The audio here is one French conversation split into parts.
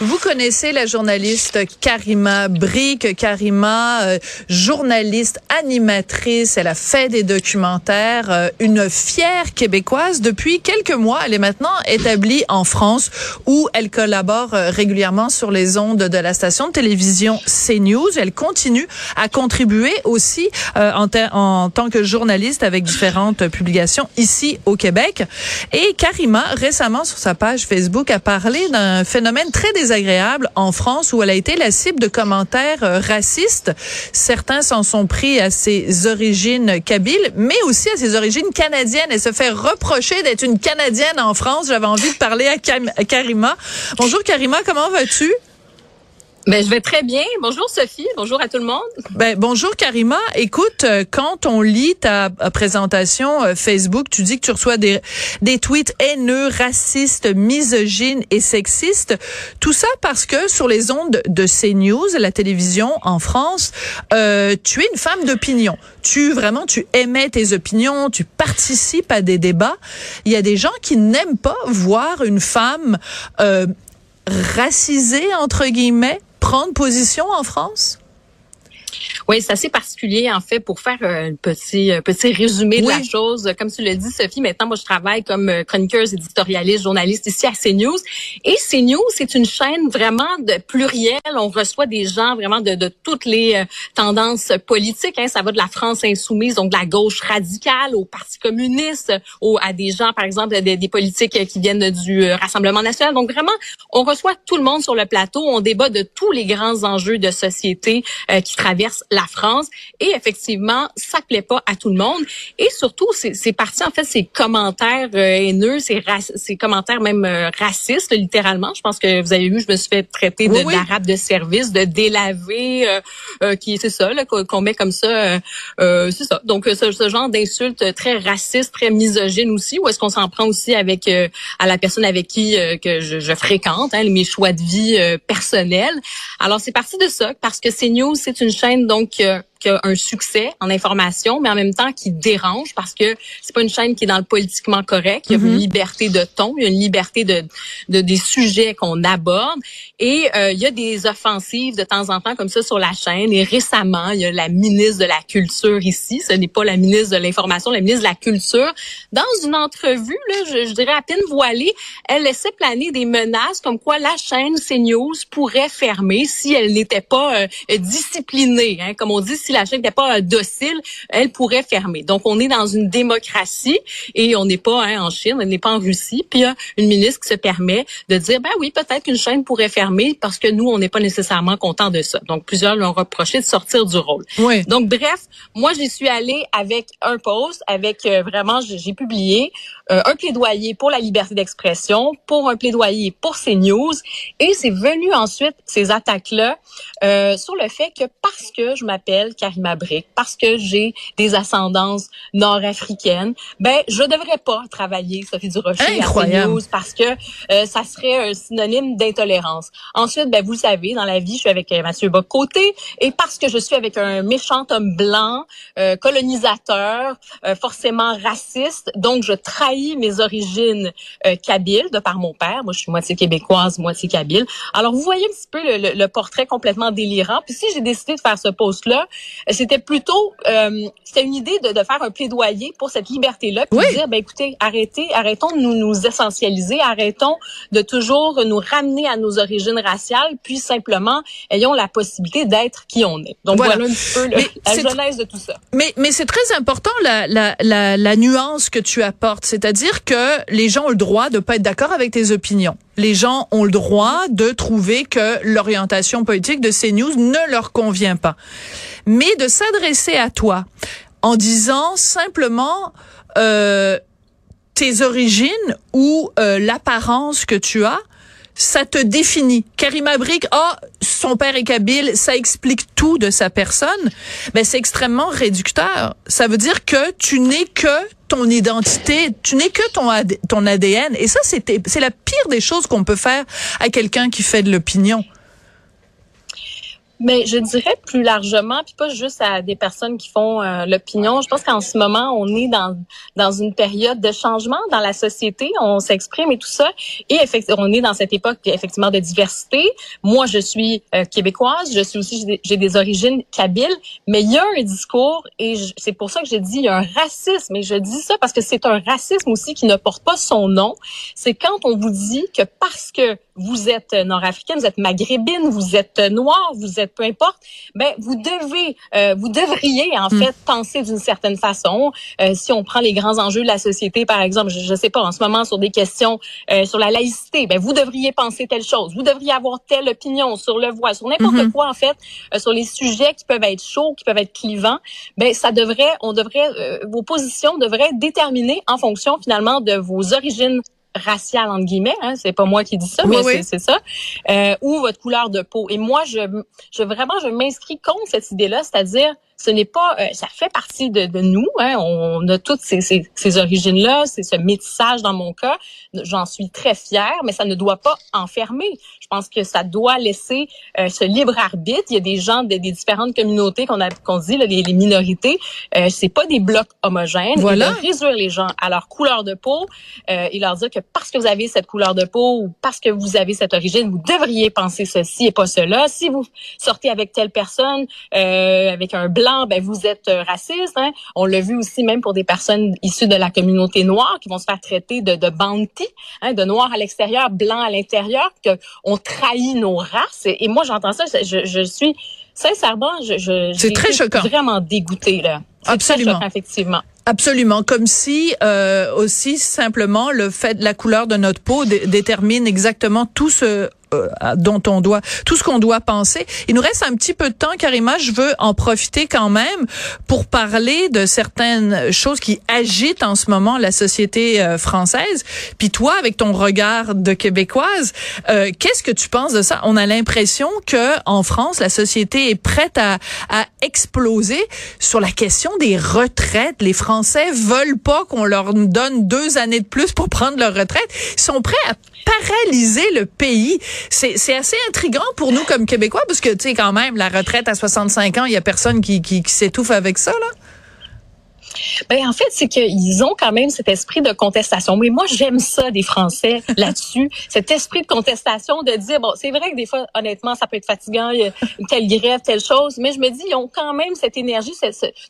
Vous connaissez la journaliste Karima Brick. Karima, euh, journaliste, animatrice, elle a fait des documentaires, euh, une fière québécoise. Depuis quelques mois, elle est maintenant établie en France où elle collabore euh, régulièrement sur les ondes de la station de télévision CNews. Elle continue à contribuer aussi en, en tant que journaliste avec différentes publications ici au Québec. Et Karima, récemment sur sa page Facebook, a parlé d'un phénomène très désagréable agréable en France où elle a été la cible de commentaires euh, racistes. Certains s'en sont pris à ses origines kabyles, mais aussi à ses origines canadiennes. Elle se fait reprocher d'être une Canadienne en France. J'avais envie de parler à Karima. Bonjour Karima, comment vas-tu? Ben, je vais très bien. Bonjour Sophie. Bonjour à tout le monde. Ben, bonjour Karima. Écoute, euh, quand on lit ta euh, présentation euh, Facebook, tu dis que tu reçois des, tweets haineux, racistes, misogynes et sexistes. Tout ça parce que sur les ondes de CNews, la télévision en France, euh, tu es une femme d'opinion. Tu vraiment, tu émets tes opinions, tu participes à des débats. Il y a des gens qui n'aiment pas voir une femme euh, racisée entre guillemets prendre position en France? Oui, c'est assez particulier en fait pour faire un petit petit résumé de la chose. Comme tu l'as dit, Sophie, maintenant moi je travaille comme euh, chroniqueuse, éditorialiste, journaliste ici à CNews. Et CNews, c'est une chaîne vraiment de pluriel. On reçoit des gens vraiment de, de toutes les euh, tendances politiques. Hein. Ça va de la France insoumise, donc de la gauche radicale, au Parti communiste, au, à des gens, par exemple, des, des politiques qui viennent du euh, Rassemblement national. Donc vraiment, on reçoit tout le monde sur le plateau. On débat de tous les grands enjeux de société qui traversent la France. Et effectivement, ça plaît pas à tout le monde. Et surtout, c'est parti en fait ces commentaires euh, haineux, ces, ces commentaires même euh, racistes, littéralement. Je pense que vous avez vu, je me suis fait traiter de d'arabe de service, de délavé, euh, euh qui c'est ça qu'on met comme ça. c'est ça. Donc ce, ce genre d'insultes très racistes, très misogynes aussi. Ou est-ce qu'on s'en prend aussi avec à la personne avec qui que je, je fréquente, hein, mes choix de vie personnels. Alors c'est parti de ça parce que CNews, c'est une chaîne donc donc qui a un succès en information, mais en même temps qui dérange parce que c'est pas une chaîne qui est dans le politiquement correct. Il y a une mm-hmm. liberté de ton, il y a une liberté de, de des sujets qu'on aborde et euh, il y a des offensives de temps en temps comme ça sur la chaîne. Et récemment, il y a la ministre de la Culture ici, ce n'est pas la ministre de l'Information, la ministre de la Culture, dans une entrevue, là, je, je dirais à peine voilée, elle laissait planer des menaces comme quoi la chaîne CNews pourrait fermer si elle n'était pas euh, disciplinée, hein, comme on dit si la chaîne n'était pas docile, elle pourrait fermer. Donc, on est dans une démocratie et on n'est pas hein, en Chine, on n'est pas en Russie. Puis, il y a une ministre qui se permet de dire, ben oui, peut-être qu'une chaîne pourrait fermer parce que nous, on n'est pas nécessairement content de ça. Donc, plusieurs l'ont reproché de sortir du rôle. Oui. Donc, bref, moi, j'y suis allée avec un post, avec euh, vraiment, j'ai publié euh, un plaidoyer pour la liberté d'expression, pour un plaidoyer pour ces news. Et c'est venu ensuite, ces attaques-là, euh, sur le fait que parce que je m'appelle Karima Brick, parce que j'ai des ascendances nord-africaines, ben je devrais pas travailler Sophie Durocher à news parce que euh, ça serait un synonyme d'intolérance. Ensuite, ben vous le savez, dans la vie, je suis avec euh, Mathieu Bocoté et parce que je suis avec un méchant homme blanc, euh, colonisateur, forcément raciste, donc je trahis mes origines euh, kabyles de par mon père. Moi, je suis moitié québécoise, moitié kabyle. Alors, vous voyez un petit peu le, le, portrait complètement délirant. Puis si j'ai décidé de faire ce post-là, c'était plutôt, euh, c'était une idée de, de, faire un plaidoyer pour cette liberté-là, puis de dire, ben écoutez, arrêtez, arrêtons de nous, nous essentialiser, arrêtons de toujours nous ramener à nos origines raciales, puis simplement ayons la possibilité d'être qui on est. Donc voilà, un petit peu la genèse de tout ça. Mais, mais c'est très important la, la, la, la nuance que tu apportes, c'est c'est-à-dire que les gens ont le droit de pas être d'accord avec tes opinions. Les gens ont le droit de trouver que l'orientation politique de CNews ne leur convient pas. Mais de s'adresser à toi en disant simplement euh, tes origines ou euh, l'apparence que tu as, ça te définit. Karima Brick, ah, son père est kabyle, ça explique tout de sa personne. Ben, c'est extrêmement réducteur. Ça veut dire que tu n'es que ton identité, tu n'es que ton, ton ADN. Et ça, c'est la pire des choses qu'on peut faire à quelqu'un qui fait de l'opinion. Mais je dirais plus largement, puis pas juste à des personnes qui font euh, l'opinion. Je pense qu'en ce moment, on est dans dans une période de changement dans la société. On s'exprime et tout ça. Et effectivement, on est dans cette époque effectivement de diversité. Moi, je suis euh, québécoise. Je suis aussi j'ai des origines kabyles. Mais il y a un discours et c'est pour ça que je dis il y a un racisme. Et je dis ça parce que c'est un racisme aussi qui ne porte pas son nom. C'est quand on vous dit que parce que vous êtes nord-africaine, vous êtes maghrébine, vous êtes noire, vous êtes peu importe, ben vous devez, euh, vous devriez en hmm. fait penser d'une certaine façon. Euh, si on prend les grands enjeux de la société, par exemple, je, ne sais pas en ce moment sur des questions euh, sur la laïcité, ben vous devriez penser telle chose, vous devriez avoir telle opinion sur le voile, sur n'importe hmm. quoi en fait, sur les sujets qui peuvent être chauds, qui peuvent être clivants. Ben ça devrait, on devrait, vos positions devraient être déterminées en fonction finalement de vos origines raciale entre guillemets, hein, c'est pas moi qui dis ça, mais c'est ça, euh, ou votre couleur de peau. Et moi, je, je vraiment, je m'inscris contre cette idée-là, c'est-à-dire ce n'est pas, euh, ça fait partie de, de nous. Hein, on a toutes ces, ces, ces origines-là, c'est ce métissage dans mon cas. J'en suis très fière, mais ça ne doit pas enfermer. Je pense que ça doit laisser euh, ce libre arbitre. Il y a des gens des différentes communautés qu'on a qu'on dit les, les, minorités. Euh, c'est pas des blocs homogènes. Voilà. Et de réduire les gens à leur couleur de peau euh, et leur dire que parce que vous avez cette couleur de peau ou parce que vous avez cette origine, vous devriez penser ceci et pas cela. Si vous sortez avec telle personne, euh, avec un blanc ben vous êtes euh, raciste. Hein? On l'a vu aussi même pour des personnes issues de la communauté noire qui vont se faire traiter de, de bounty, hein, de noir à l'extérieur, blanc à l'intérieur, qu'on trahit nos races. Et, moi, j'entends ça, je, je, suis sincèrement, je, je c'est très choquant. Vraiment dégoûtée là. Absolument. Choquant, effectivement. Absolument, comme si euh, aussi simplement le fait de la couleur de notre peau détermine exactement tout ce euh, dont on doit tout ce qu'on doit penser. Il nous reste un petit peu de temps, Karima. Je veux en profiter quand même pour parler de certaines choses qui agitent en ce moment la société euh, française. Puis toi, avec ton regard de québécoise, euh, qu'est-ce que tu penses de ça? On a l'impression que en France, la société est prête à, à exploser sur la question des retraites. Les Français veulent pas qu'on leur donne deux années de plus pour prendre leur retraite. Ils sont prêts à paralyser le pays. C'est assez intriguant pour nous comme Québécois, parce que, tu sais, quand même, la retraite à 65 ans, il y a personne qui, qui, qui s'étouffe avec ça, là. Ben en fait, c'est qu'ils ont quand même cet esprit de contestation. Mais moi, j'aime ça des Français là-dessus, cet esprit de contestation, de dire bon, c'est vrai que des fois, honnêtement, ça peut être fatigant, il y a telle grève, telle chose, mais je me dis, ils ont quand même cette énergie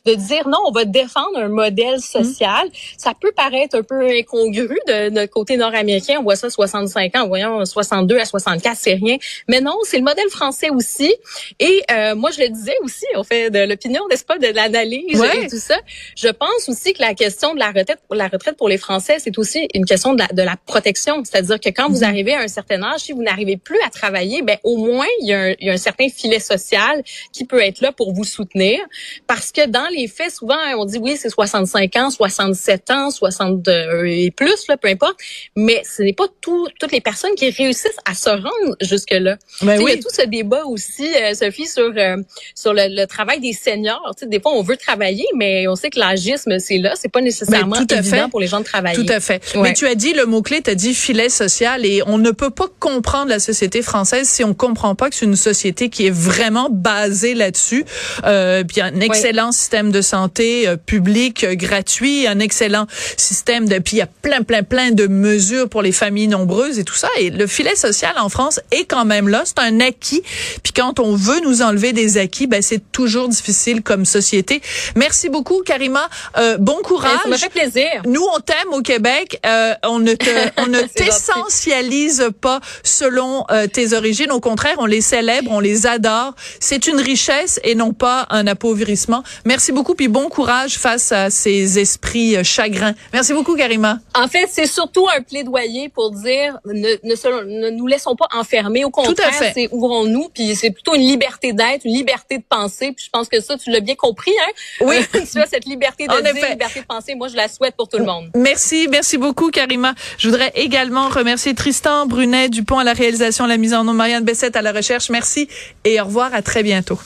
de dire non, on va défendre un modèle social. Ça peut paraître un peu incongru de notre côté nord-américain, on voit ça 65 ans, voyons 62 à 64, c'est rien. Mais non, c'est le modèle français aussi. Et euh, moi, je le disais aussi, on fait de l'opinion, n'est-ce pas, de l'analyse et tout ça. Je pense aussi que la question de la retraite, la retraite pour les Français, c'est aussi une question de la, de la protection. C'est-à-dire que quand vous mhm. arrivez à un certain âge, si vous n'arrivez plus à travailler, ben au moins il y, a un, il y, a un, certain filet social qui peut être là pour vous soutenir. Parce que dans les faits, souvent on dit oui c'est 65 ans, 67 ans, 62 et plus là, peu importe. Mais ce n'est pas tout, toutes les personnes qui réussissent à se rendre jusque là. Ben oui. Il y a tout ce débat aussi, euh, Sophie, sur euh, sur le, le, travail des seniors. Tu sais, des fois on veut travailler, mais on sait que l'âge c'est là. C'est pas nécessairement tout évident fait. pour les gens de travailler. Tout à fait. Mais tu as dit le mot-clé, tu as dit filet social et on ne peut pas comprendre la société française si on comprend pas que c'est une société qui est vraiment basée là-dessus. Euh, puis un excellent système de santé euh, public euh, gratuit, un excellent système de puis il y a plein plein plein de mesures pour les familles nombreuses et tout ça et le filet social en France est quand même là, c'est un acquis. Puis quand on veut nous enlever des acquis, ben c'est toujours difficile comme société. Merci beaucoup Karima. Euh, bon courage. Ça me fait plaisir. Nous, on t'aime au Québec. Euh, on ne te, on ne t'essentialise pas selon euh, tes origines. Au contraire, on les célèbre, on les adore. C'est une richesse et non pas un appauvrissement. Merci beaucoup puis bon courage face à ces esprits euh, chagrins. Merci beaucoup, Karima. En fait, c'est surtout un plaidoyer pour dire ne, ne, ne nous laissons pas enfermer. Au contraire, c'est ouvrons-nous. Puis c'est plutôt une liberté d'être, une liberté de penser. Puis je pense que ça, tu l'as bien compris. Hein? Oui. tu as cette liberté de en effet. liberté de penser. Moi, je la souhaite pour tout le monde. Merci, merci beaucoup, Karima. Je voudrais également remercier Tristan Brunet Dupont à la réalisation, la mise en nom, Marianne Bessette à la recherche. Merci et au revoir, à très bientôt.